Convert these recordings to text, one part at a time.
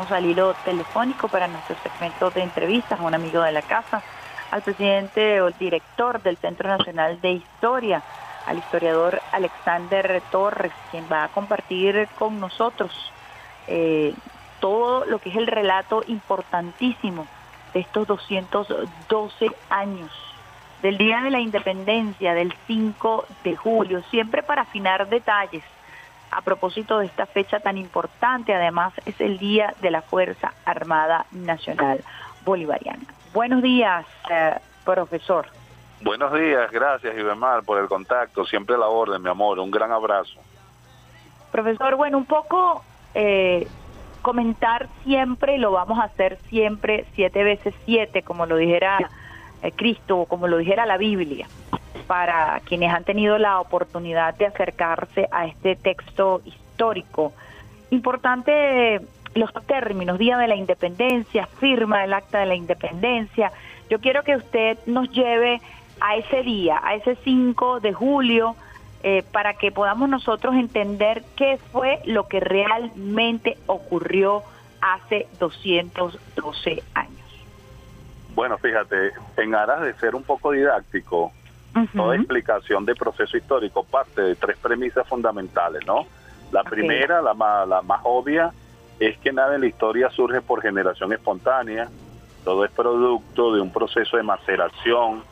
Tenemos al hilo telefónico para nuestro segmento de entrevistas a un amigo de la casa, al presidente o director del Centro Nacional de Historia, al historiador Alexander Torres, quien va a compartir con nosotros eh, todo lo que es el relato importantísimo de estos 212 años del Día de la Independencia del 5 de julio, siempre para afinar detalles. A propósito de esta fecha tan importante, además es el Día de la Fuerza Armada Nacional Bolivariana. Buenos días, eh, profesor. Buenos días, gracias Ibemar por el contacto, siempre a la orden, mi amor, un gran abrazo. Profesor, bueno, un poco eh, comentar siempre, lo vamos a hacer siempre, siete veces siete, como lo dijera eh, Cristo o como lo dijera la Biblia, para quienes han tenido la oportunidad de acercarse a este texto histórico. Importante los términos, Día de la Independencia, firma del Acta de la Independencia. Yo quiero que usted nos lleve a ese día, a ese 5 de julio, eh, para que podamos nosotros entender qué fue lo que realmente ocurrió hace 212 años. Bueno, fíjate, en aras de ser un poco didáctico, toda explicación de proceso histórico parte de tres premisas fundamentales, ¿no? La primera, la más, la más obvia, es que nada en la historia surge por generación espontánea, todo es producto de un proceso de maceración,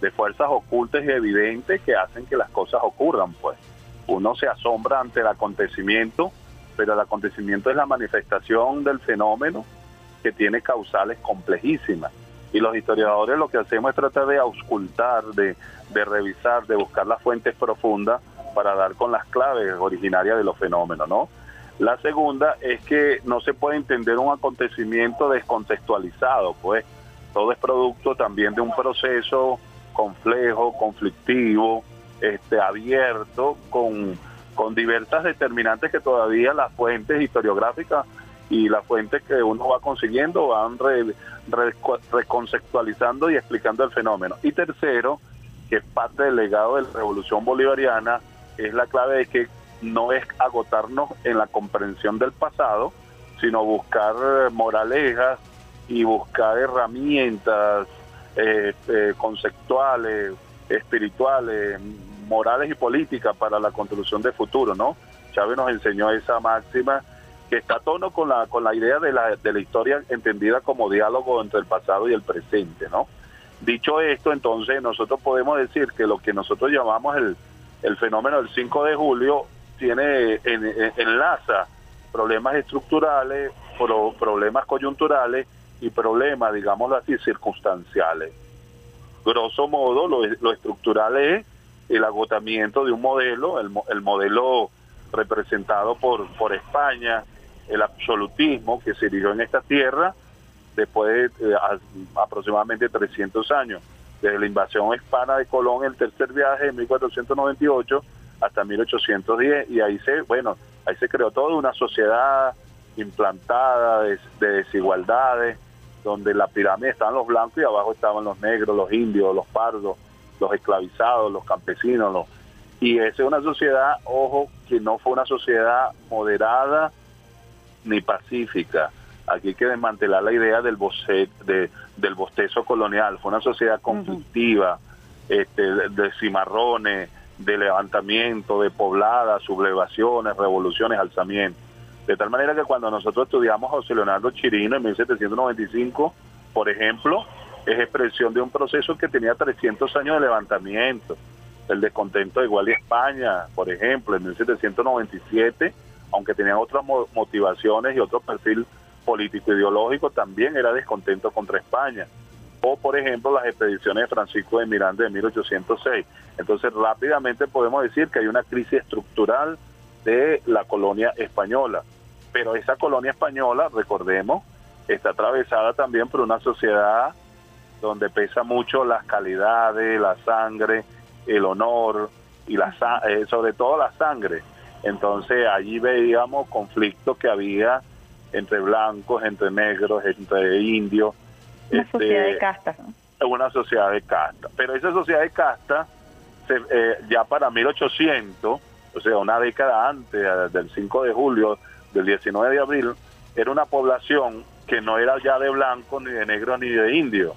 de fuerzas ocultas y evidentes que hacen que las cosas ocurran, pues. Uno se asombra ante el acontecimiento, pero el acontecimiento es la manifestación del fenómeno que tiene causales complejísimas. Y los historiadores lo que hacemos es tratar de auscultar, de, revisar, de buscar las fuentes profundas para dar con las claves originarias de los fenómenos, ¿no? La segunda es que no se puede entender un acontecimiento descontextualizado, pues todo es producto también de un proceso complejo, conflictivo, este, abierto, con, con diversas determinantes que todavía las fuentes historiográficas y las fuentes que uno va consiguiendo van reconceptualizando y explicando el fenómeno. Y tercero, que es parte del legado de la revolución bolivariana, es la clave de que no es agotarnos en la comprensión del pasado, sino buscar moralejas y buscar herramientas eh, eh, conceptuales, espirituales, morales y políticas para la construcción del futuro, ¿no? Chávez nos enseñó esa máxima que está a tono con la, con la idea de la, de la historia entendida como diálogo entre el pasado y el presente, ¿no? Dicho esto, entonces nosotros podemos decir que lo que nosotros llamamos el, el fenómeno del 5 de julio tiene en, enlaza problemas estructurales, problemas coyunturales y problemas, digámoslo así, circunstanciales. Grosso modo, lo, lo estructural es el agotamiento de un modelo, el, el modelo representado por, por España, el absolutismo que se erigió en esta tierra después de eh, aproximadamente 300 años, desde la invasión hispana de Colón, el tercer viaje en 1498 hasta 1810, y ahí se, bueno, ahí se creó toda una sociedad implantada de, desigualdades, donde la pirámide estaban los blancos y abajo estaban los negros, los indios, los pardos, los esclavizados, los campesinos, los, y esa es una sociedad, ojo, que no fue una sociedad moderada ni pacífica. Aquí hay que desmantelar la idea del de, del bostezo colonial. Fue una sociedad conflictiva, este, de cimarrones, de levantamiento, de pobladas, sublevaciones, revoluciones, alzamientos. De tal manera que cuando nosotros estudiamos a José Leonardo Chirino en 1795, por ejemplo, es expresión de un proceso que tenía 300 años de levantamiento. El descontento de Igual y España, por ejemplo, en 1797, aunque tenían otras motivaciones y otro perfil político ideológico, también era descontento contra España o por ejemplo las expediciones de Francisco de Miranda de 1806. Entonces rápidamente podemos decir que hay una crisis estructural de la colonia española, pero esa colonia española, recordemos, está atravesada también por una sociedad donde pesa mucho las calidades, la sangre, el honor y la eh, sobre todo la sangre. Entonces allí veíamos conflictos que había entre blancos, entre negros, entre indios, una este, sociedad de casta. Una sociedad de casta. Pero esa sociedad de casta, eh, ya para 1800, o sea, una década antes del 5 de julio, del 19 de abril, era una población que no era ya de blanco, ni de negro, ni de indio,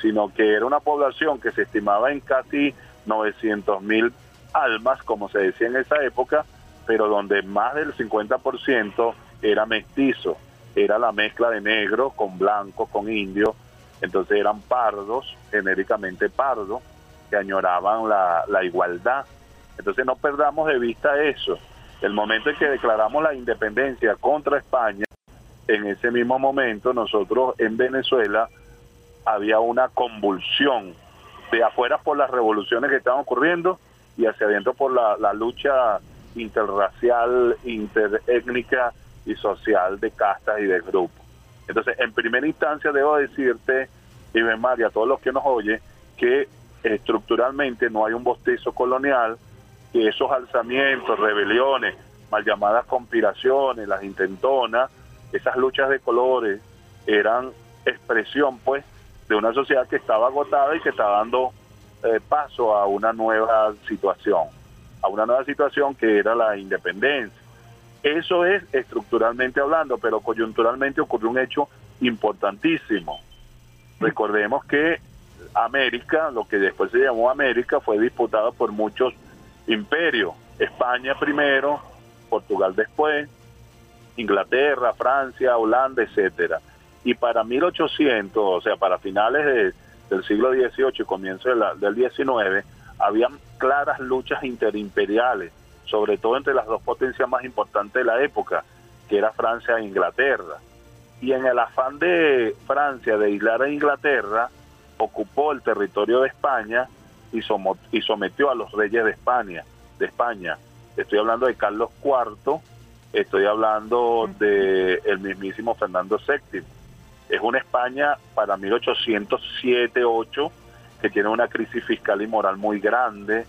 sino que era una población que se estimaba en casi 900 mil almas, como se decía en esa época, pero donde más del 50% era mestizo, era la mezcla de negro con blanco, con indio, entonces eran pardos, genéricamente pardos, que añoraban la, igualdad. Entonces no perdamos de vista eso. El momento en que declaramos la independencia contra España, en ese mismo momento nosotros en Venezuela había una convulsión de afuera por las revoluciones que estaban ocurriendo y hacia adentro por la lucha interracial, interétnica y social de castas y de grupos. Entonces, en primera instancia debo decirte, Iván María, a todos los que nos oyen, que estructuralmente no hay un bostezo colonial, que esos alzamientos, rebeliones, mal llamadas conspiraciones, las intentonas, esas luchas de colores eran expresión pues de una sociedad que estaba agotada y que está dando eh, paso a una nueva situación, a una nueva situación que era la independencia. Eso es estructuralmente hablando, pero coyunturalmente ocurrió un hecho importantísimo. Recordemos que América, lo que después se llamó América, fue disputada por muchos imperios. España primero, Portugal después, Inglaterra, Francia, Holanda, etcétera. Y para 1800, o sea, para finales del siglo XVIII y comienzo del XIX, habían claras luchas interimperiales, sobre todo entre las dos potencias más importantes de la época, que era Francia e Inglaterra. Y en el afán de Francia de aislar a Inglaterra, ocupó el territorio de España y, sometió a los reyes de España, de España. Estoy hablando de Carlos IV, estoy hablando de el mismísimo Fernando VII. Es una España para 1807-8 que tiene una crisis fiscal y moral muy grande,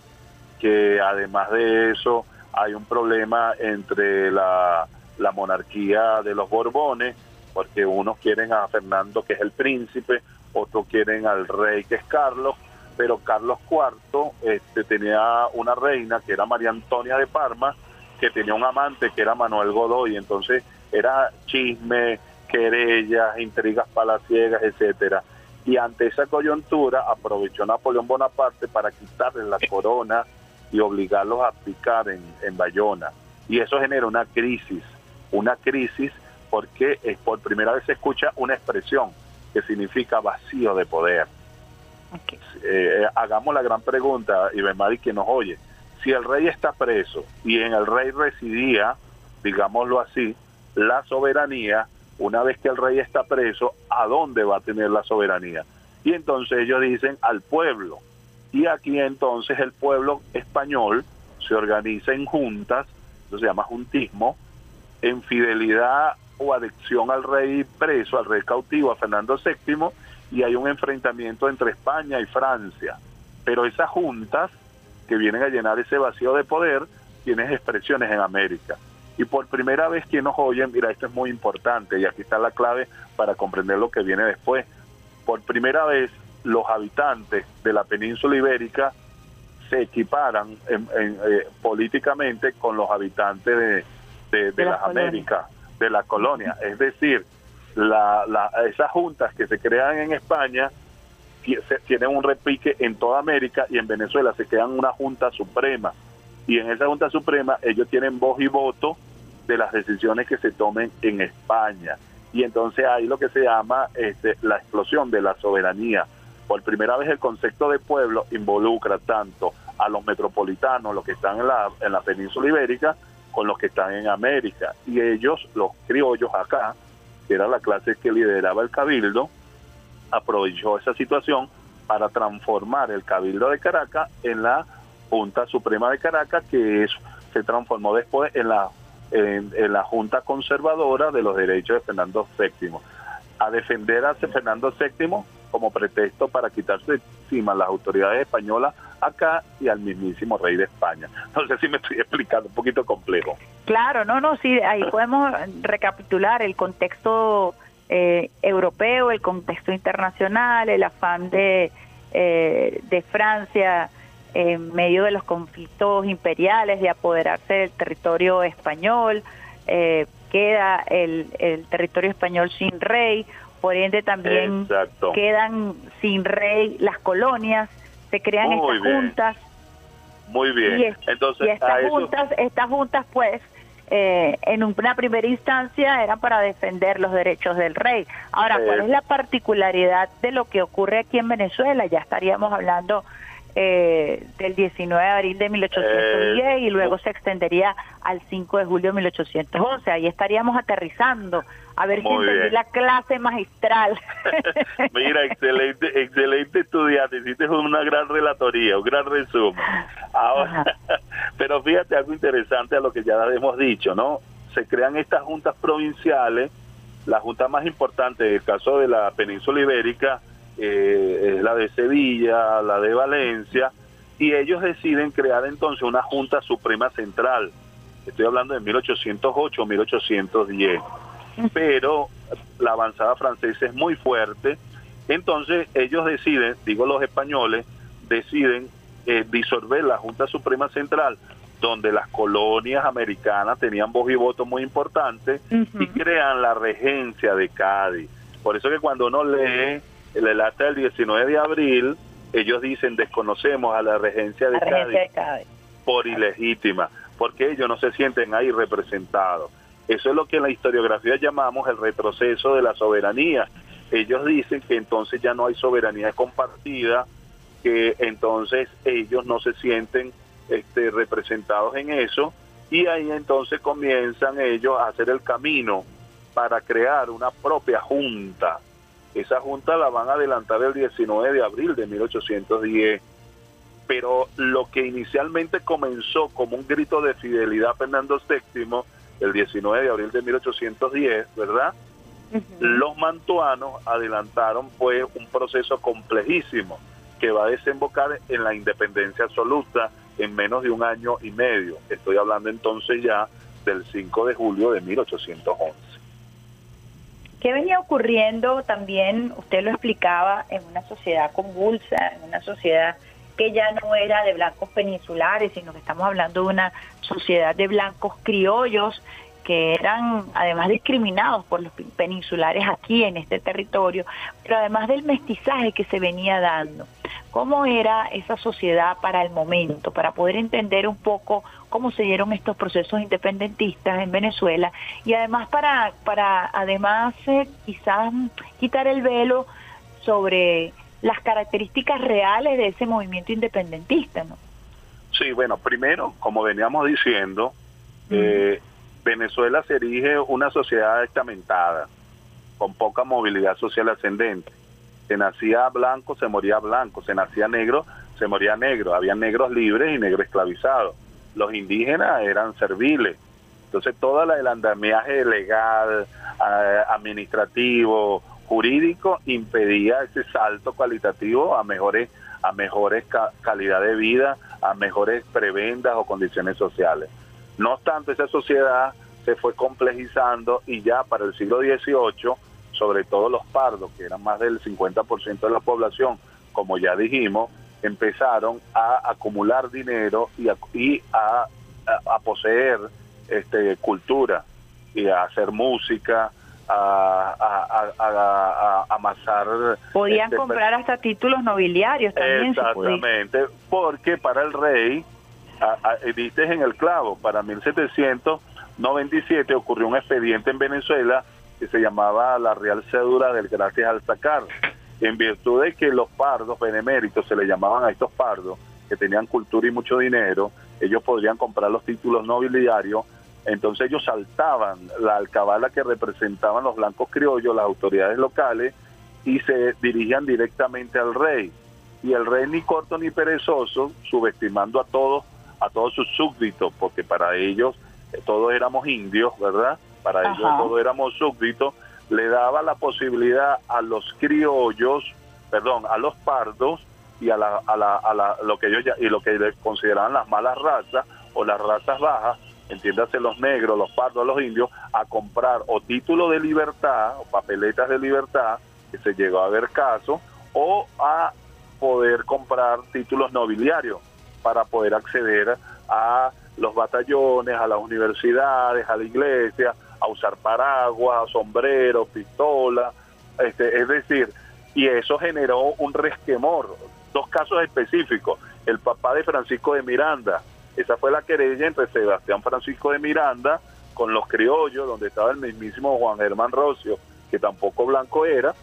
que además de eso hay un problema entre la, la monarquía de los Borbones, porque unos quieren a Fernando que es el príncipe, otros quieren al rey que es Carlos, pero Carlos IV este, tenía una reina que era María Antonia de Parma, que tenía un amante que era Manuel Godoy, entonces era chisme, querellas, intrigas palaciegas, etcétera. Y ante esa coyuntura aprovechó Napoleón Bonaparte para quitarle la corona y obligarlos a picar en, en Bayona. Y eso genera una crisis, una crisis porque es por primera vez se escucha una expresión que significa vacío de poder. Eh, hagamos la gran pregunta, y Mari que nos oye, si el rey está preso y en el rey residía, digámoslo así, la soberanía, una vez que el rey está preso, ¿a dónde va a tener la soberanía? Y entonces ellos dicen al pueblo. Y aquí entonces el pueblo español se organiza en juntas, eso se llama juntismo, en fidelidad o adicción al rey preso, al rey cautivo, a Fernando VII, y hay un enfrentamiento entre España y Francia. Pero esas juntas que vienen a llenar ese vacío de poder tienen expresiones en América. Y por primera vez que nos oyen, mira, esto es muy importante y aquí está la clave para comprender lo que viene después. Por primera vez los habitantes de la península ibérica se equiparan eh, políticamente con los habitantes de, de, las Américas, de la colonia. Es decir, la, la, esas juntas que se crean en España tienen un repique en toda América y en Venezuela se crean una junta suprema. Y en esa junta suprema ellos tienen voz y voto de las decisiones que se tomen en España. Y entonces ahí lo que se llama este, la explosión de la soberanía. Por primera vez el concepto de pueblo involucra tanto a los metropolitanos, los que están en la, en la península ibérica, con los que están en América. Y ellos, los criollos acá, que era la clase que lideraba el cabildo, aprovechó esa situación para transformar el cabildo de Caracas en la Junta Suprema de Caracas, que se transformó después en la, en, la Junta Conservadora de los Derechos de Fernando VII, a defender a Fernando VII como pretexto para quitarse encima las autoridades españolas acá y al mismísimo rey de España. No sé si me estoy explicando, un poquito complejo. Claro, no, no, sí, ahí podemos recapitular el contexto eh, europeo, el contexto internacional, el afán de, eh, de Francia en medio de los conflictos imperiales de apoderarse del territorio español, eh, queda el, el territorio español sin rey, por ende también quedan sin rey las colonias, se crean estas juntas. Muy bien. Entonces, estas juntas, estas juntas pues eh, en una primera instancia eran para defender los derechos del rey. Ahora, ¿cuál es la particularidad de lo que ocurre aquí en Venezuela? Ya estaríamos hablando eh, del 19 de abril de 1810 y luego se extendería al 5 de julio de 1811. Ahí estaríamos aterrizando a ver si entendí la clase magistral. Mira, excelente, excelente estudiante, hiciste una gran relatoría, un gran resumen. Ahora, pero fíjate algo interesante a lo que ya hemos dicho, ¿no? Se crean estas juntas provinciales, la junta más importante, en el caso de la península ibérica, eh, es la de Sevilla, la de Valencia, y ellos deciden crear entonces una Junta Suprema Central. Estoy hablando de 1808 1810. Pero la avanzada francesa es muy fuerte. Entonces ellos deciden, digo los españoles, deciden eh, disolver la Junta Suprema Central, donde las colonias americanas tenían voz y voto muy importante, y crean la regencia de Cádiz. Por eso que cuando uno lee el acta del 19 de abril, ellos dicen desconocemos a la regencia de, Cádiz, por ilegítima, porque ellos no se sienten ahí representados. Eso es lo que en la historiografía llamamos el retroceso de la soberanía. Ellos dicen que entonces ya no hay soberanía compartida, que entonces ellos no se sienten este, representados en eso, y ahí entonces comienzan ellos a hacer el camino para crear una propia junta esa junta la van a adelantar el 19 de abril de 1810. Pero lo que inicialmente comenzó como un grito de fidelidad a Fernando VII, el 19 de abril de 1810, ¿verdad? Los mantuanos adelantaron pues un proceso complejísimo que va a desembocar en la independencia absoluta en menos de un año y medio. Estoy hablando entonces ya del 5 de julio de 1811. ¿Qué venía ocurriendo también, usted lo explicaba, en una sociedad convulsa, en una sociedad que ya no era de blancos peninsulares, sino que estamos hablando de una sociedad de blancos criollos que eran además discriminados por los peninsulares aquí en este territorio, pero además del mestizaje que se venía dando. ¿Cómo era esa sociedad para el momento, para poder entender un poco cómo se dieron estos procesos independentistas en Venezuela y además para, para además eh, quizás quitar el velo sobre las características reales de ese movimiento independentista, ¿no? Sí, bueno, primero, como veníamos diciendo, eh, Venezuela se erige una sociedad estamentada, con poca movilidad social ascendente. Se nacía blanco, se moría blanco, se nacía negro, se moría negro. Había negros libres y negros esclavizados. Los indígenas eran serviles. Entonces, todo el andamiaje legal, administrativo, jurídico impedía ese salto cualitativo a mejores a mejores calidad de vida, a mejores prebendas o condiciones sociales. No obstante, esa sociedad se fue complejizando y ya para el siglo XVIII, sobre todo los pardos, que eran más del 50% de la población, como ya dijimos, empezaron a acumular dinero y a, a, poseer este, cultura y a hacer música, a, a, amasar. Podían este, comprar hasta títulos nobiliarios también. Exactamente, porque para el rey viste en el clavo, para 1797 ocurrió un expediente en Venezuela que se llamaba la Real Cédula del Gracias al Sacar, en virtud de que los pardos beneméritos se le llamaban a estos pardos, que tenían cultura y mucho dinero, ellos podrían comprar los títulos nobiliarios, entonces ellos saltaban la alcabala que representaban los blancos criollos, las autoridades locales, y se dirigían directamente al rey. Y el rey ni corto ni perezoso, subestimando a todos, a todos sus súbditos, porque para ellos eh, todos éramos indios, ¿verdad? Para ellos todos éramos súbditos, le daba la posibilidad a los criollos, perdón, a los pardos y a, la, a, la, a la, lo que ellos y lo que consideraban las malas razas o las razas bajas, entiéndase los negros, los pardos, los indios, a comprar o título de libertad o papeletas de libertad, que se llegó a ver caso, o a poder comprar títulos nobiliarios para poder acceder a los batallones, a las universidades, a la iglesia, a usar paraguas, sombreros, pistola, este, es decir, y eso generó un resquemor. Dos casos específicos, el papá de Francisco de Miranda, esa fue la querella entre Sebastián Francisco de Miranda con los criollos, donde estaba el mismísimo Juan Germán Rocio, que tampoco blanco era,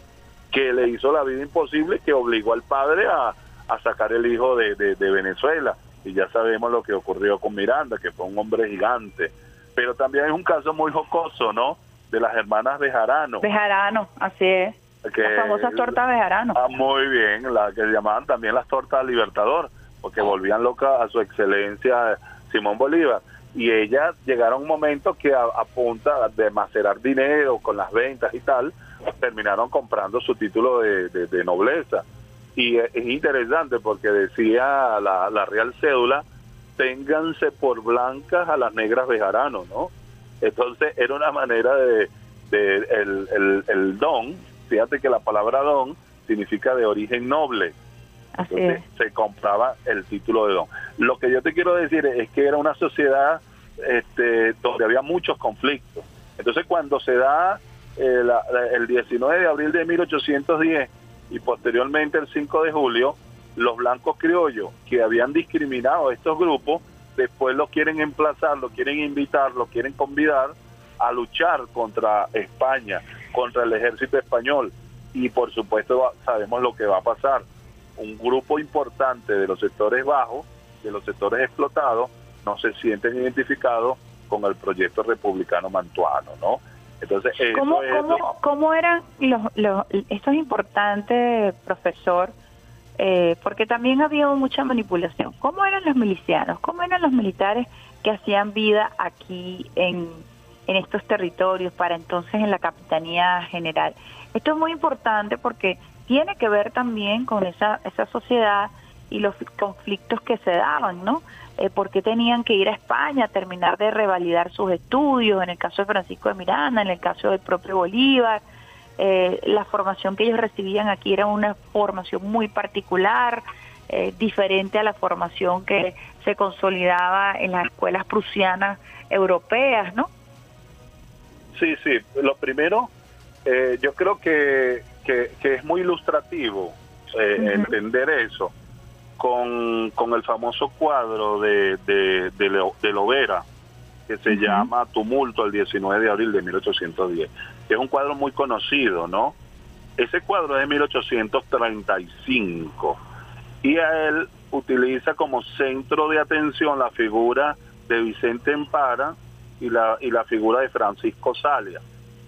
que le hizo la vida imposible, que obligó al padre a, sacar el hijo de, de, Venezuela. Y ya sabemos lo que ocurrió con Miranda, que fue un hombre gigante. Pero también es un caso muy jocoso, ¿no? De las hermanas Bejarano. Bejarano, así es. las famosas tortas Bejarano. Ah, muy bien, la que llamaban también las tortas Libertador, porque volvían loca a su excelencia Simón Bolívar y ellas llegaron a un momento que a, punta de macerar dinero con las ventas y tal, terminaron comprando su título de, nobleza. Y es, interesante porque decía la, la, Real Cédula, ténganse por blancas a las negras bejarano, ¿no? Entonces era una manera de, de el, el, el don, fíjate que la palabra don significa de origen noble. Entonces, se compraba el título de don. Lo que yo te quiero decir es que era una sociedad este, donde había muchos conflictos. Entonces, cuando se da eh, el 19 de abril de 1810 y posteriormente el 5 de julio, los blancos criollos que habían discriminado a estos grupos, después los quieren emplazar, los quieren invitar, los quieren convidar a luchar contra España, contra el ejército español. Y por supuesto sabemos lo que va a pasar un grupo importante de los sectores bajos, de los sectores explotados, no se sienten identificados con el proyecto republicano mantuano, ¿no? Entonces, ¿Cómo, cómo, eran los, los, esto es importante, profesor, eh, porque también había mucha manipulación. ¿Cómo eran los milicianos? ¿Cómo eran los militares que hacían vida aquí en, en estos territorios para entonces en la Capitanía General? Esto es muy importante porque tiene que ver también con esa, esa sociedad y los conflictos que se daban, ¿no? Eh, por qué tenían que ir a España a terminar de revalidar sus estudios, en el caso de Francisco de Miranda, en el caso del propio Bolívar. Eh, la formación que ellos recibían aquí era una formación muy particular, eh, diferente a la formación que se consolidaba en las escuelas prusianas europeas, ¿no? Sí, sí. Lo primero, yo creo que que, es muy ilustrativo eh, entender eso con, con, el famoso cuadro de, de, de, Lovera que se llama Tumulto el 19 de abril de 1810, que es un cuadro muy conocido, ¿no? Ese cuadro es de 1835 y a él utiliza como centro de atención la figura de Vicente Empara y la, y la figura de Francisco Salia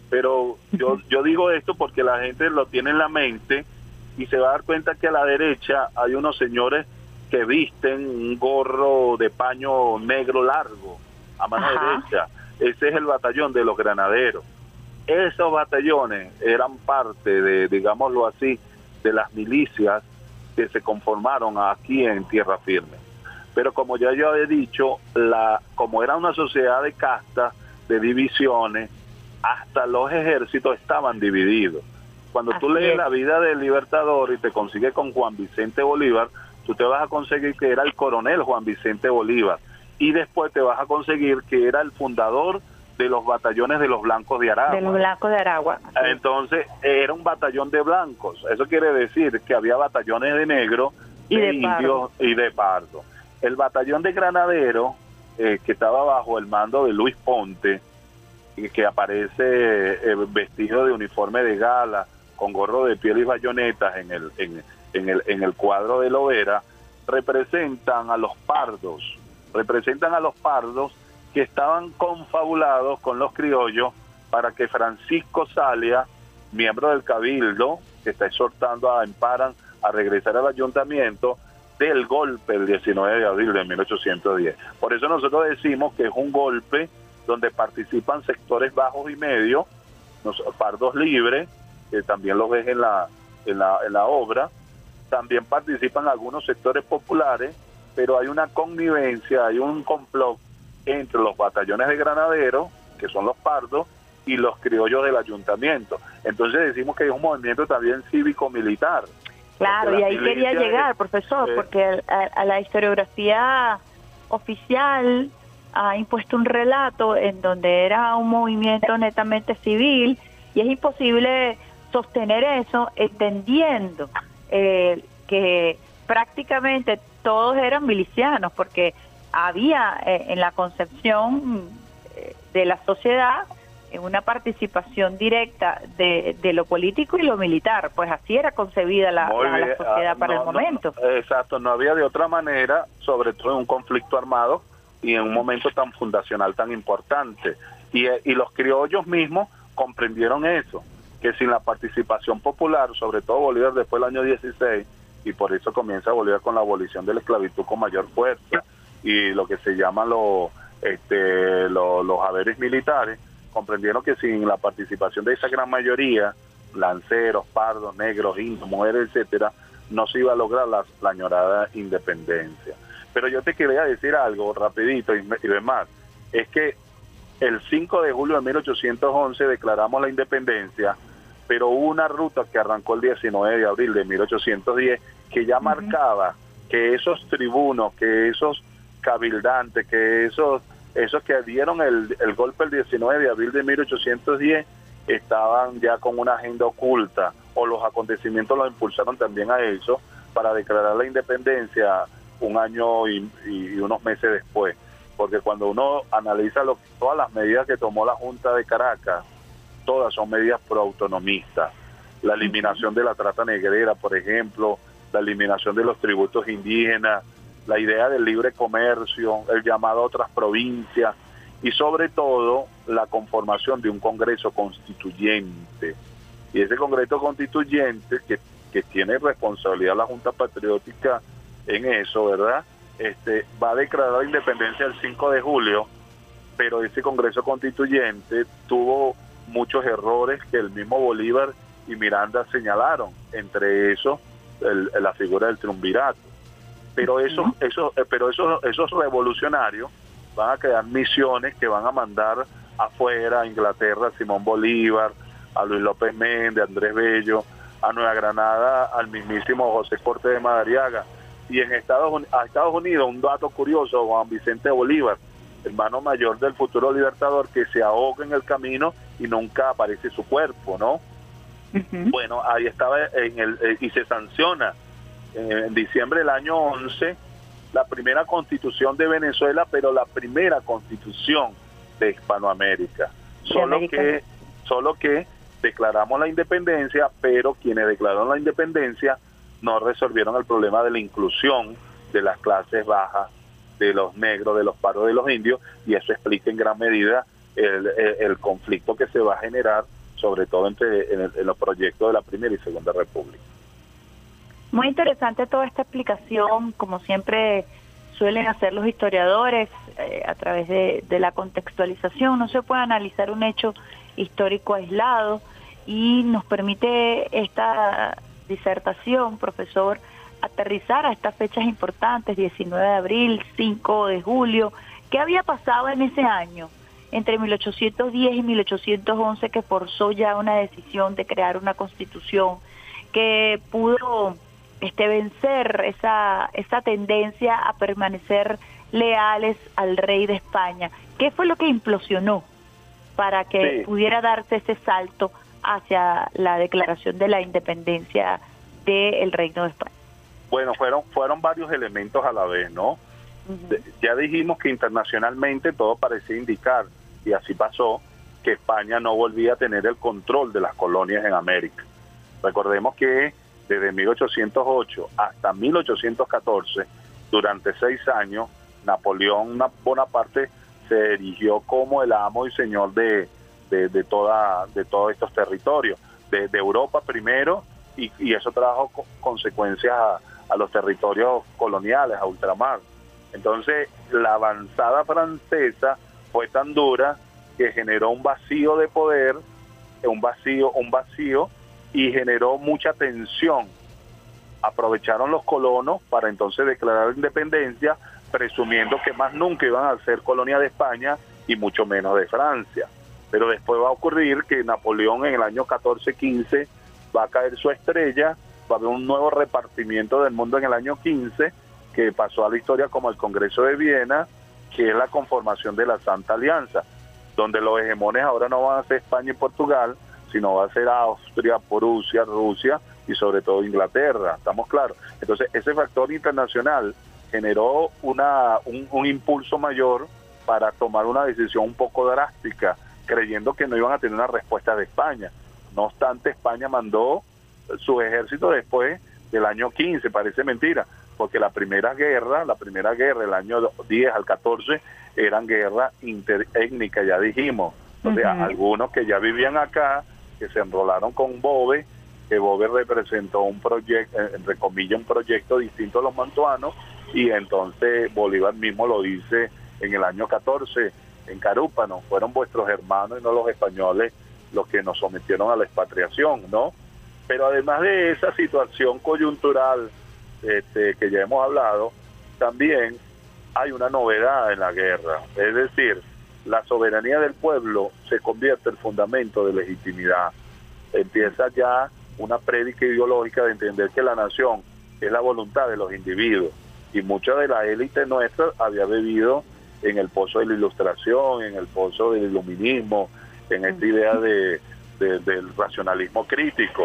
pero yo, yo digo esto porque la gente lo tiene en la mente y se va a dar cuenta que a la derecha hay unos señores que visten un gorro de paño negro largo a mano derecha. Ese es el batallón de los granaderos. Esos batallones eran parte de, digámoslo así, de las milicias que se conformaron aquí en tierra firme. Pero como ya yo he dicho, la, como era una sociedad de castas, de divisiones, hasta los ejércitos estaban divididos. Cuando tú lees la vida del Libertador y te consigues con Juan Vicente Bolívar, tú te vas a conseguir que era el coronel Juan Vicente Bolívar y después te vas a conseguir que era el fundador de los batallones de los blancos de Aragua. De los blancos de Aragua. Entonces, era un batallón de blancos. Eso quiere decir que había batallones de negro, y de, indios y de pardo. El batallón de granadero, eh, que estaba bajo el mando de Luis Ponte, que aparece eh, vestido de uniforme de gala, con gorro de piel y bayonetas en el, en, el, en el cuadro de Lovera, representan a los pardos, representan a los pardos que estaban confabulados con los criollos para que Francisco Salia, miembro del Cabildo, que está exhortando a Emparan a regresar al ayuntamiento, del golpe el 19 de abril de 1810. Por eso nosotros decimos que es un golpe donde participan sectores bajos y medios, pardos libres, que también lo ves en la, en la, en la obra, también participan algunos sectores populares, pero hay una connivencia, hay un complot entre los batallones de granaderos, que son los pardos, y los criollos del ayuntamiento. Entonces decimos que es un movimiento también cívico-militar. Claro, y ahí quería llegar, profesor, porque a, la historiografía oficial ha impuesto un relato en donde era un movimiento netamente civil y es imposible sostener eso entendiendo eh, que prácticamente todos eran milicianos porque había eh, en la concepción eh, de la sociedad una participación directa de, lo político y lo militar, pues así era concebida la, sociedad ah, para el momento. exacto, no había de otra manera, sobre todo en un conflicto armado y en un momento tan fundacional, tan importante. Y, y los criollos mismos comprendieron eso, que sin la participación popular, sobre todo Bolívar después del año 16, y por eso comienza Bolívar con la abolición de la esclavitud con mayor fuerza y lo que se llaman los este, los haberes militares, comprendieron que sin la participación de esa gran mayoría, lanceros, pardos, negros, indios, mujeres, etcétera, no se iba a lograr la, añorada independencia. Pero yo te quería decir algo rapidito y, y demás, es que el 5 de julio de 1811 declaramos la independencia, pero hubo una ruta que arrancó el 19 de abril de 1810 que ya marcaba que esos tribunos, que esos cabildantes, que esos, esos que dieron el, el golpe el 19 de abril de 1810 estaban ya con una agenda oculta o los acontecimientos los impulsaron también a eso para declarar la independencia un año y, unos meses después. Porque cuando uno analiza lo, todas las medidas que tomó la Junta de Caracas, todas son medidas proautonomistas. La eliminación de la trata negrera, por ejemplo, la eliminación de los tributos indígenas, la idea del libre comercio, el llamado a otras provincias y sobre todo la conformación de un Congreso constituyente. Y ese Congreso constituyente que, que tiene responsabilidad la Junta Patriótica en eso, ¿verdad? Este, va a declarar la independencia el 5 de julio, pero ese Congreso constituyente tuvo muchos errores que el mismo Bolívar y Miranda señalaron, entre esos la figura del triunvirato. Pero esos, esos, eh, pero esos, esos revolucionarios van a crear misiones que van a mandar afuera, a Inglaterra, a Simón Bolívar, a Luis López Méndez, a Andrés Bello, a Nueva Granada, al mismísimo José Cortés de Madariaga. Y en Estados, a Estados Unidos, un dato curioso, Juan Vicente Bolívar, hermano mayor del futuro libertador, que se ahoga en el camino y nunca aparece su cuerpo, ¿no? Bueno, ahí estaba en el, eh, y se sanciona en diciembre del año 11 la primera constitución de Venezuela, pero la primera constitución de Hispanoamérica. Solo que, solo que declaramos la independencia, pero quienes declararon la independencia no resolvieron el problema de la inclusión de las clases bajas, de los negros, de los paros de los indios, y eso explica en gran medida el conflicto que se va a generar sobre todo entre, en, los proyectos de la Primera y Segunda República. Muy interesante toda esta explicación, como siempre suelen hacer los historiadores eh, a través de, de, la contextualización. No se puede analizar un hecho histórico aislado y nos permite esta disertación, profesor, aterrizar a estas fechas importantes, 19 de abril, 5 de julio. ¿Qué había pasado en ese año? entre 1810 y 1811 que forzó ya una decisión de crear una constitución que pudo este vencer esa esa tendencia a permanecer leales al rey de España. ¿Qué fue lo que implosionó para que pudiera darse ese salto hacia la declaración de la independencia del Reino de España? Bueno, fueron fueron varios elementos a la vez, ¿no? Ya dijimos que internacionalmente todo parecía indicar y así pasó, que España no volvía a tener el control de las colonias en América. Recordemos que desde 1808 hasta 1814, durante seis años, Napoleón Bonaparte se erigió como el amo y señor de, de, toda, de todos estos territorios, de, Europa primero, y, y, eso trajo consecuencias a, a los territorios coloniales, a ultramar. Entonces, la avanzada francesa fue tan dura que generó un vacío de poder, un vacío, un vacío y generó mucha tensión. Aprovecharon los colonos para entonces declarar independencia, presumiendo que más nunca iban a ser colonia de España y mucho menos de Francia. Pero después va a ocurrir que Napoleón en el año 14-15 va a caer su estrella, va a haber un nuevo repartimiento del mundo en el año 15, que pasó a la historia como el Congreso de Viena, que es la conformación de la Santa Alianza, donde los hegemones ahora no van a ser España y Portugal, sino va a ser Austria, Prusia, Rusia y sobre todo Inglaterra, estamos claros. Entonces, ese factor internacional generó una, un, impulso mayor para tomar una decisión un poco drástica, creyendo que no iban a tener una respuesta de España. No obstante, España mandó su ejército después del año 15, parece mentira, porque la primera guerra, la primera guerra, el año 10 al 14, eran guerras interétnicas, ya dijimos. O sea, algunos que ya vivían acá, que se enrolaron con Bobe, que Bobe representó un proyecto, eh, entre comillas, un proyecto distinto a los mantuanos, y entonces Bolívar mismo lo dice en el año 14, en Carúpano, fueron vuestros hermanos y no los españoles los que nos sometieron a la expatriación, ¿no? Pero además de esa situación coyuntural este, que ya hemos hablado, también hay una novedad en la guerra, es decir, la soberanía del pueblo se convierte en fundamento de legitimidad. Empieza ya una prédica ideológica de entender que la nación es la voluntad de los individuos y mucha de la élite nuestra había bebido en el pozo de la ilustración, en el pozo del iluminismo, en esta idea de, del racionalismo crítico.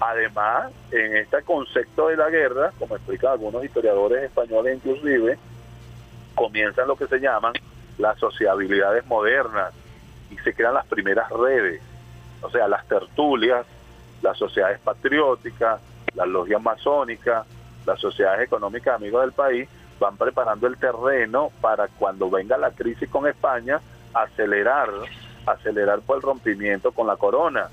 Además, en este concepto de la guerra, como explican algunos historiadores españoles inclusive, comienzan lo que se llaman las sociabilidades modernas y se crean las primeras redes, o sea, las tertulias, las sociedades patrióticas, las logias masónicas, las sociedades económicas amigos del país, van preparando el terreno para cuando venga la crisis con España, acelerar acelerar por el rompimiento con la corona.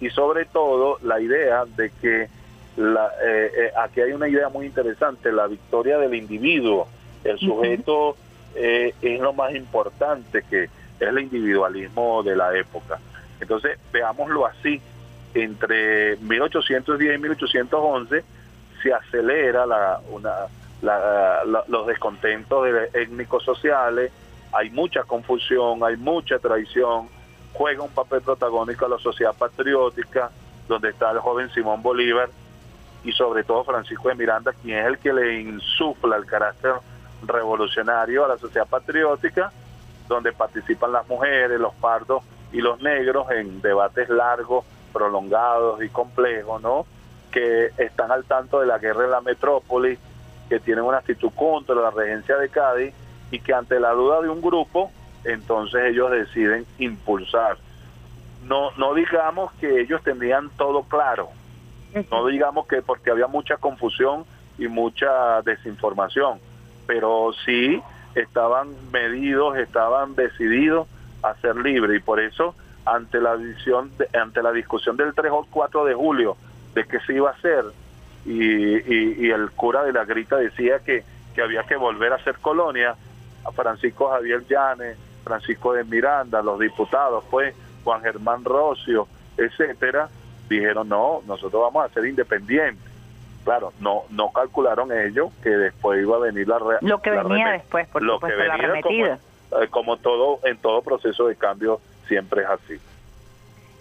Y sobre todo la idea de que la, eh, eh, aquí hay una idea muy interesante, la victoria del individuo. El sujeto eh, es lo más importante que es el individualismo de la época. Entonces, veámoslo así, entre 1810 y 1811 se acelera la, una, los descontentos étnicos sociales, hay mucha confusión, hay mucha traición, juega un papel protagónico a la sociedad patriótica, donde está el joven Simón Bolívar y sobre todo Francisco de Miranda, quien es el que le insufla el carácter revolucionario a la sociedad patriótica, donde participan las mujeres, los pardos y los negros en debates largos, prolongados y complejos, ¿no? Que están al tanto de la guerra en la metrópoli, que tienen una actitud contra la regencia de Cádiz y que ante la duda de un grupo, entonces ellos deciden impulsar. No, no digamos que ellos tendrían todo claro, no digamos que porque había mucha confusión y mucha desinformación, pero sí estaban medidos, estaban decididos a ser libres y por eso ante la visión ante la discusión del 3 o 4 de julio de qué se iba a hacer y, y, el cura de la grita decía que, que había que volver a ser colonia, a Francisco Javier Llanes, Francisco de Miranda, los diputados, pues Juan Germán Rocio, etcétera, dijeron no, nosotros vamos a ser independientes. Claro, no no calcularon ellos que después iba a venir la lo que venía después, por lo supuesto, que la remetida. Como, eh, como, todo en todo proceso de cambio siempre es así.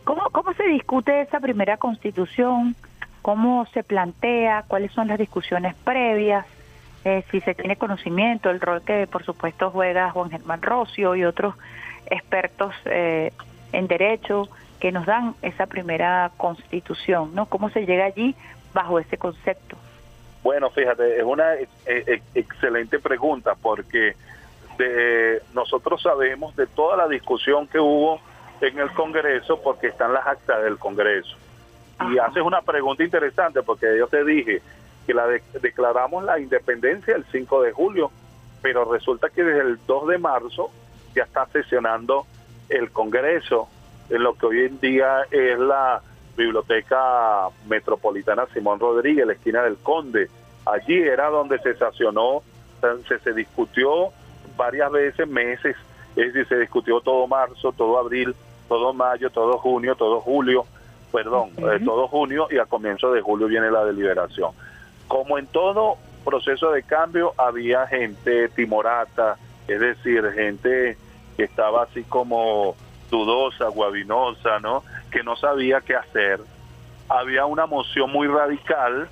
¿Cómo cómo se discute esa primera constitución? ¿Cómo se plantea? ¿Cuáles son las discusiones previas? Eh, si se tiene conocimiento, el rol que por supuesto juega Juan Germán Rocio y otros expertos eh, en derecho que nos dan esa primera constitución, ¿no? ¿Cómo se llega allí bajo ese concepto? Bueno, fíjate, es una excelente pregunta porque de, nosotros sabemos de toda la discusión que hubo en el Congreso porque están las actas del Congreso. Y haces una pregunta interesante porque yo te dije, que la declaramos la independencia el 5 de julio, pero resulta que desde el 2 de marzo ya está sesionando el Congreso en lo que hoy en día es la Biblioteca Metropolitana Simón Rodríguez, la esquina del Conde. Allí era donde se sesionó, se, se discutió varias veces, meses, es decir, se discutió todo marzo, todo abril, todo mayo, todo junio, todo julio, perdón, eh, todo junio y a comienzo de julio viene la deliberación. Como en todo proceso de cambio, había gente timorata, es decir, gente que estaba así como dudosa, guabinosa, ¿no? Que no sabía qué hacer. Había una moción muy radical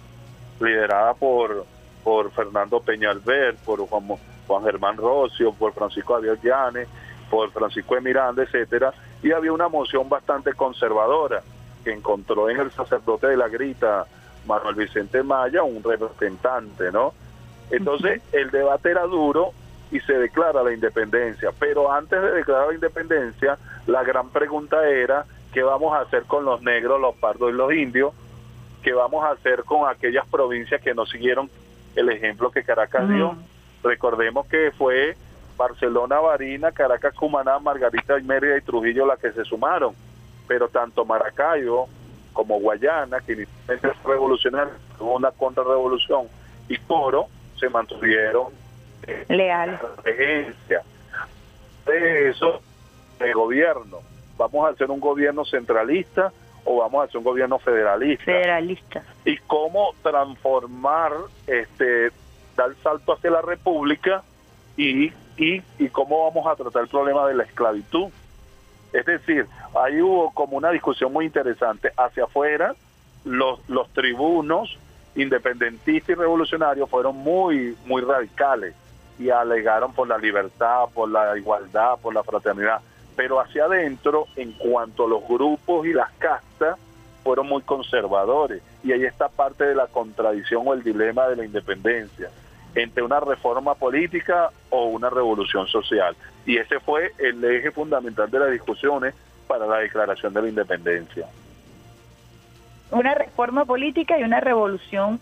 liderada por por Fernando Peñalver, por Juan, Juan Germán Rocio, por Francisco Javier Llanes, por Francisco de Miranda, etcétera, y había una moción bastante conservadora que encontró en el sacerdote de la grita, Manuel Vicente Maya, un representante, ¿no? Entonces, el debate era duro y se declara la independencia, pero antes de declarar la independencia, la gran pregunta era, ¿qué vamos a hacer con los negros, los pardos y los indios? ¿Qué vamos a hacer con aquellas provincias que no siguieron el ejemplo que Caracas dio? Recordemos que fue Barcelona, Barina, Caracas, Cumaná, Margarita, Mérida y Trujillo las que se sumaron, pero tanto Maracayo como Guayana, que inicialmente fue revolucionario, hubo una contrarrevolución, y Coro se mantuvieron leales. De eso, de gobierno, ¿vamos a hacer un gobierno centralista o vamos a hacer un gobierno federalista? Federalista. Y cómo transformar, este, dar salto hacia la república y y, cómo vamos a tratar el problema de la esclavitud. Es decir, ahí hubo como una discusión muy interesante. Hacia afuera, los, los tribunos independentistas y revolucionarios fueron muy, muy radicales y alegaron por la libertad, por la igualdad, por la fraternidad. Pero hacia adentro, en cuanto a los grupos y las castas, fueron muy conservadores. Y ahí está parte de la contradicción o el dilema de la independencia entre una reforma política o una revolución social. Y ese fue el eje fundamental de las discusiones para la declaración de la independencia. Una reforma política y una revolución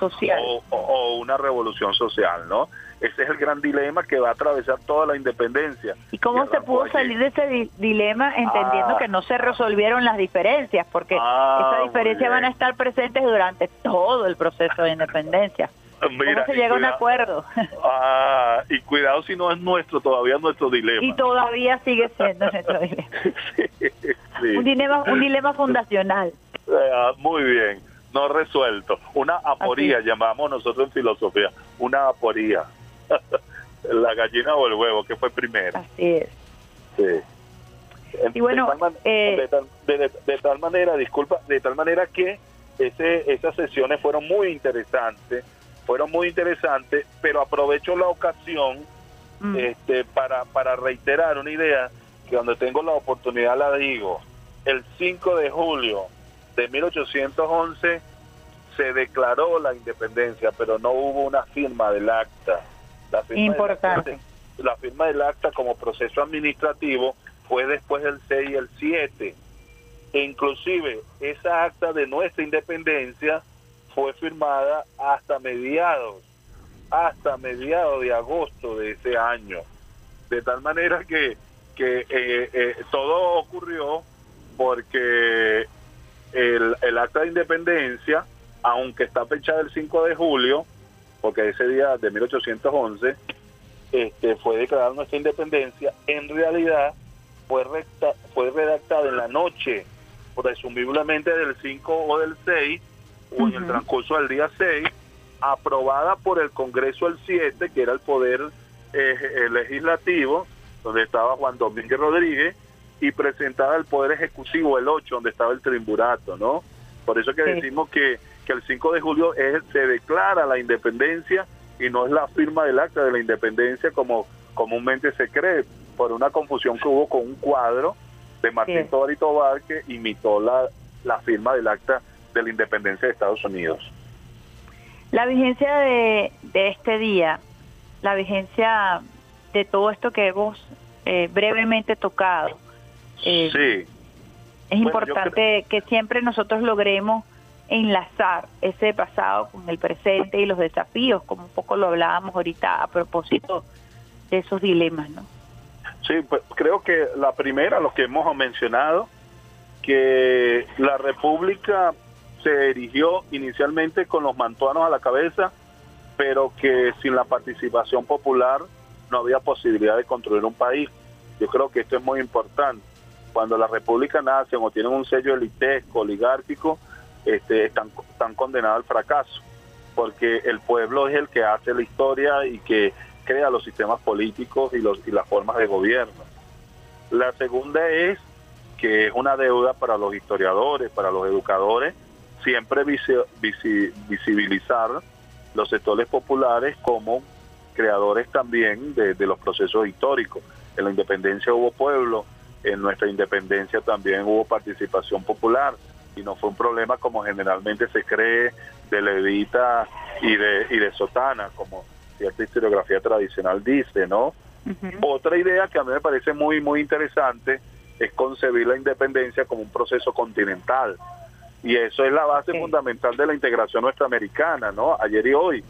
social. O, una revolución social, ¿no? Ese es el gran dilema que va a atravesar toda la independencia. ¿Y cómo se pudo salir de ese dilema entendiendo ah. que no se resolvieron las diferencias? Porque ah, esas diferencias van a estar presentes durante todo el proceso de independencia. Mira, se llega a un acuerdo? Ah, y cuidado si no es nuestro, todavía nuestro dilema. Y todavía sigue siendo nuestro dilema. Un dilema. Un dilema fundacional. Ah, muy bien, no resuelto. Una aporía, llamamos nosotros en filosofía, una aporía. La gallina o el huevo, que fue primero. Así es. Sí. Y bueno, eh, de tal, de tal manera, disculpa, de tal manera que ese, esas sesiones fueron muy interesantes fueron muy interesantes, pero aprovecho la ocasión mm. este, para, para reiterar una idea que cuando tengo la oportunidad la digo. El 5 de julio de 1811 se declaró la independencia, pero no hubo una firma del acta. La firma Importante. la firma del acta como proceso administrativo fue después del 6 y el 7. E inclusive esa acta de nuestra independencia fue firmada hasta mediados, hasta mediados de agosto de ese año. De tal manera que, que eh, eh, todo ocurrió porque el, el acta de independencia, aunque está fechada el 5 de julio, porque ese día de 1811 este, fue declarada nuestra independencia, en realidad fue, recta, fue redactada en la noche, presumiblemente del 5 o del 6 o en el transcurso del día 6, aprobada por el Congreso el 7, que era el poder eh, legislativo, donde estaba Juan Domínguez Rodríguez, y presentada al Poder Ejecutivo el 8, donde estaba el triunvirato, ¿no? Por eso que decimos que, que el 5 de julio es, se declara la independencia y no es la firma del acta de la independencia como comúnmente se cree, por una confusión que hubo con un cuadro de Martín sí. Tobar que imitó la, la firma del acta de la independencia de Estados Unidos. La vigencia de, este día, la vigencia de todo esto que hemos eh, brevemente tocado, eh, sí. es importante que siempre nosotros logremos enlazar ese pasado con el presente y los desafíos, como un poco lo hablábamos ahorita a propósito de esos dilemas, ¿no? Sí, pues creo que la primera, lo que hemos mencionado, que la República se erigió inicialmente con los mantuanos a la cabeza, pero que sin la participación popular no había posibilidad de construir un país. Yo creo que esto es muy importante. Cuando la república nace o tienen un sello elitesco, oligárquico, este, están, están condenados al fracaso, porque el pueblo es el que hace la historia y que crea los sistemas políticos y, los, y las formas de gobierno. La segunda es que es una deuda para los historiadores, para los educadores, siempre visibilizar los sectores populares como creadores también de, los procesos históricos. En la independencia hubo pueblo, en nuestra independencia también hubo participación popular y no fue un problema como generalmente se cree de levita y de, y de sotana, como cierta historiografía tradicional dice, ¿no? Otra idea que a mí me parece muy, muy interesante es concebir la independencia como un proceso continental. Y eso es la base fundamental de la integración nuestra-americana, ¿no? Ayer y hoy.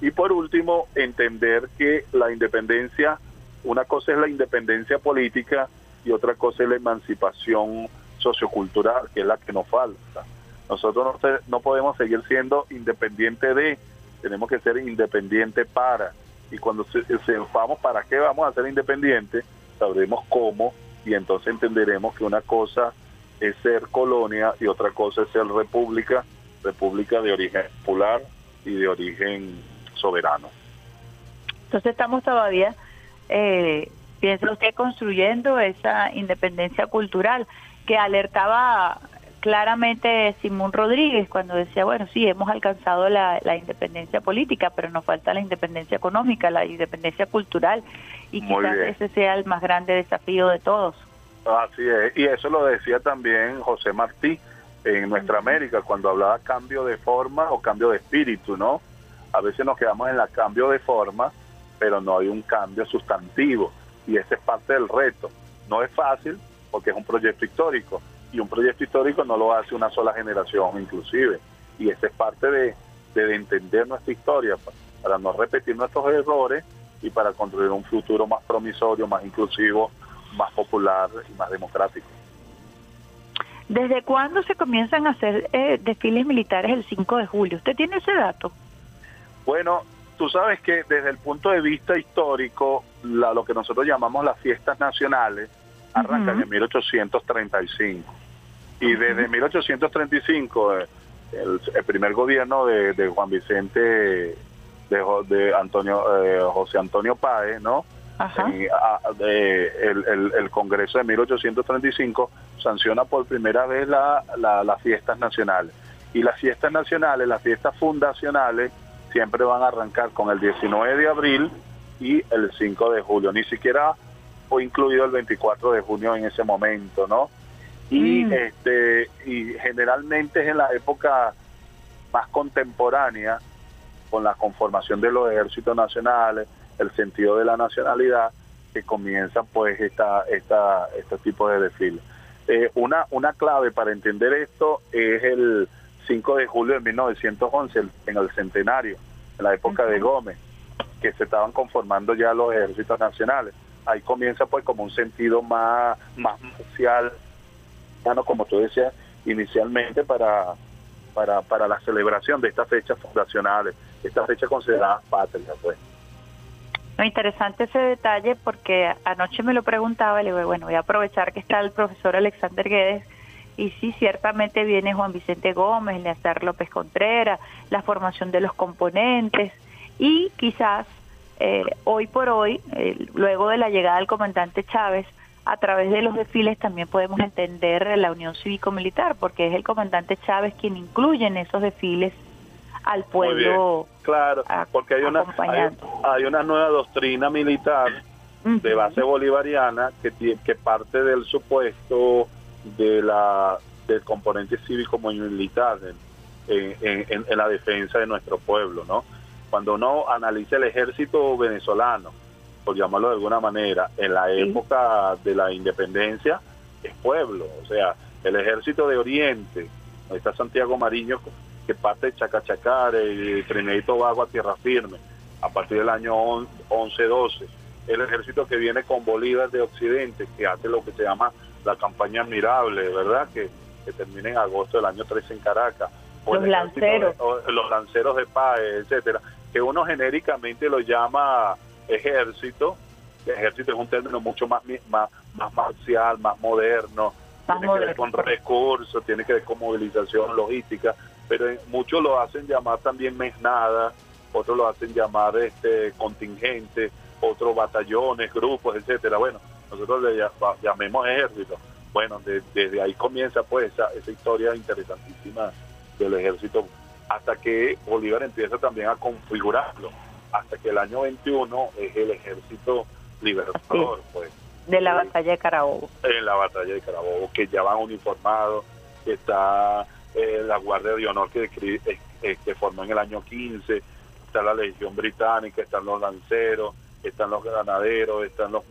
Y por último, entender que la independencia, una cosa es la independencia política y otra cosa es la emancipación sociocultural, que es la que nos falta. Nosotros no, no podemos seguir siendo independientes de, tenemos que ser independientes para. Y cuando se, sepamos para qué vamos a ser independientes, sabremos cómo y entonces entenderemos que una cosa es ser colonia y otra cosa es ser república, república de origen popular y de origen soberano. Entonces estamos todavía, eh, piensa usted, construyendo esa independencia cultural que alertaba claramente Simón Rodríguez cuando decía, bueno, sí, hemos alcanzado la, independencia política, pero nos falta la independencia económica, la independencia cultural, y quizás ese sea el más grande desafío de todos. Así es, y eso lo decía también José Martí en Nuestra América, cuando hablaba cambio de forma o cambio de espíritu, ¿no? A veces nos quedamos en la cambio de forma, pero no hay un cambio sustantivo, y ese es parte del reto. No es fácil, porque es un proyecto histórico, y un proyecto histórico no lo hace una sola generación inclusive, y esa es parte de, de entender nuestra historia, para no repetir nuestros errores y para construir un futuro más promisorio, más inclusivo, más popular y más democrático. ¿Desde cuándo se comienzan a hacer eh, desfiles militares el 5 de julio? ¿Usted tiene ese dato? Bueno, tú sabes que desde el punto de vista histórico, la, lo que nosotros llamamos las fiestas nacionales arrancan en 1835. Y desde 1835, eh, el, primer gobierno de, Juan Vicente, de, de Antonio eh, José Antonio Páez, ¿no? el, Congreso de 1835 sanciona por primera vez la, las fiestas nacionales. Y las fiestas nacionales, las fiestas fundacionales, siempre van a arrancar con el 19 de abril y el 5 de julio. Ni siquiera fue incluido el 24 de junio en ese momento, ¿no? Y, mm. este, y generalmente es en la época más contemporánea, con la conformación de los ejércitos nacionales, el sentido de la nacionalidad que comienza pues esta, esta, este tipo de desfile. Eh, una, una clave para entender esto es el 5 de julio de 1911, en el centenario, en la época de Gómez, que se estaban conformando ya los ejércitos nacionales. Ahí comienza pues como un sentido más, más social, como tú decías inicialmente, para, para, para la celebración de estas fechas fundacionales, estas fechas consideradas patrias pues. No, interesante ese detalle porque anoche me lo preguntaba y le digo, bueno, voy a aprovechar que está el profesor Alexander Guedes y sí, ciertamente viene Juan Vicente Gómez, Leazar López Contreras, la formación de los componentes y quizás eh, hoy por hoy, eh, luego de la llegada del comandante Chávez, a través de los desfiles también podemos entender la Unión Cívico-Militar, porque es el comandante Chávez quien incluye en esos desfiles al pueblo. Claro, porque hay una, hay, una nueva doctrina militar de base bolivariana que, que parte del supuesto de la del componente cívico militar en, en, la defensa de nuestro pueblo, ¿no? Cuando uno analiza el ejército venezolano, por llamarlo de alguna manera, en la época de la independencia, es pueblo, o sea, el ejército de Oriente, está Santiago Mariño que parte de Chacachacare Trinidad y Tobago a tierra firme a partir del año 11-12. El ejército que viene con Bolívar de Occidente, que hace lo que se llama la campaña admirable, ¿verdad? Que, que termina en agosto del año 13 en Caracas. los lanceros. los lanceros de paz, etcétera, que uno genéricamente lo llama ejército. ejército es un término mucho más, más, más marcial, más moderno, tiene que ver con recursos, tiene que ver con movilización logística, pero muchos lo hacen llamar también mesnada, otros lo hacen llamar este contingente, otros batallones, grupos, etcétera. Bueno, nosotros le llamemos ejército. Bueno, desde ahí comienza pues esa, esa historia interesantísima del ejército hasta que Bolívar empieza también a configurarlo, hasta que el año 21 es el ejército libertador, pues. De la batalla de Carabobo. En la batalla de Carabobo, que ya van uniformados, que está eh, la Guardia de Honor que, eh, que formó en el año 15, está la Legión Británica, están los lanceros, están los granaderos, están los...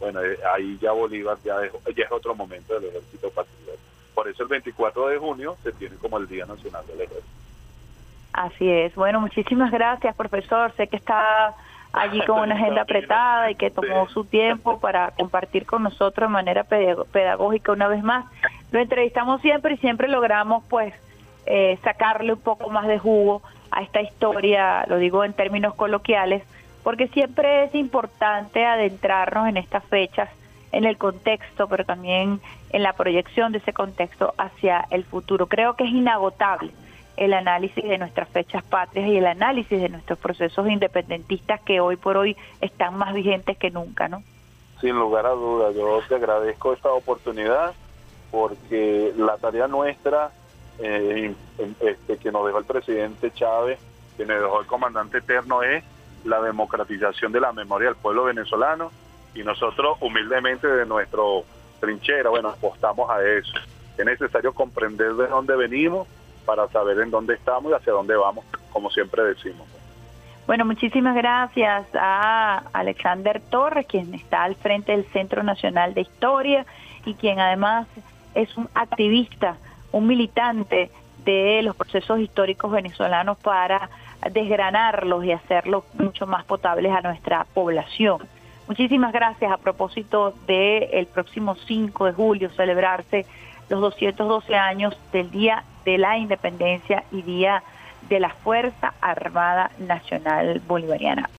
bueno, eh, ahí ya Bolívar ya es, ya es otro momento del ejército patriota. Por eso el 24 de junio se tiene como el Día Nacional del Ejército. Así es. Bueno, muchísimas gracias, profesor. Sé que está allí con una agenda apretada y que tomó su tiempo para compartir con nosotros de manera pedagógica una vez más. Lo entrevistamos siempre y siempre logramos pues eh, sacarle un poco más de jugo a esta historia, lo digo en términos coloquiales, porque siempre es importante adentrarnos en estas fechas, en el contexto, pero también en la proyección de ese contexto hacia el futuro. Creo que es inagotable el análisis de nuestras fechas patrias y el análisis de nuestros procesos independentistas que hoy por hoy están más vigentes que nunca, ¿no? Sin lugar a dudas, yo te agradezco esta oportunidad porque la tarea nuestra eh, este, que nos dejó el presidente Chávez, que nos dejó el comandante eterno es la democratización de la memoria del pueblo venezolano y nosotros humildemente de nuestro trinchera, bueno, apostamos a eso. Es necesario comprender de dónde venimos para saber en dónde estamos y hacia dónde vamos, como siempre decimos. Bueno, muchísimas gracias a Alexander Torres, quien está al frente del Centro Nacional de Historia y quien además es un activista, un militante de los procesos históricos venezolanos para desgranarlos y hacerlos mucho más potables a nuestra población. Muchísimas gracias a propósito del el próximo 5 de julio celebrarse los 212 años del Día de la Independencia y Día de la Fuerza Armada Nacional Bolivariana.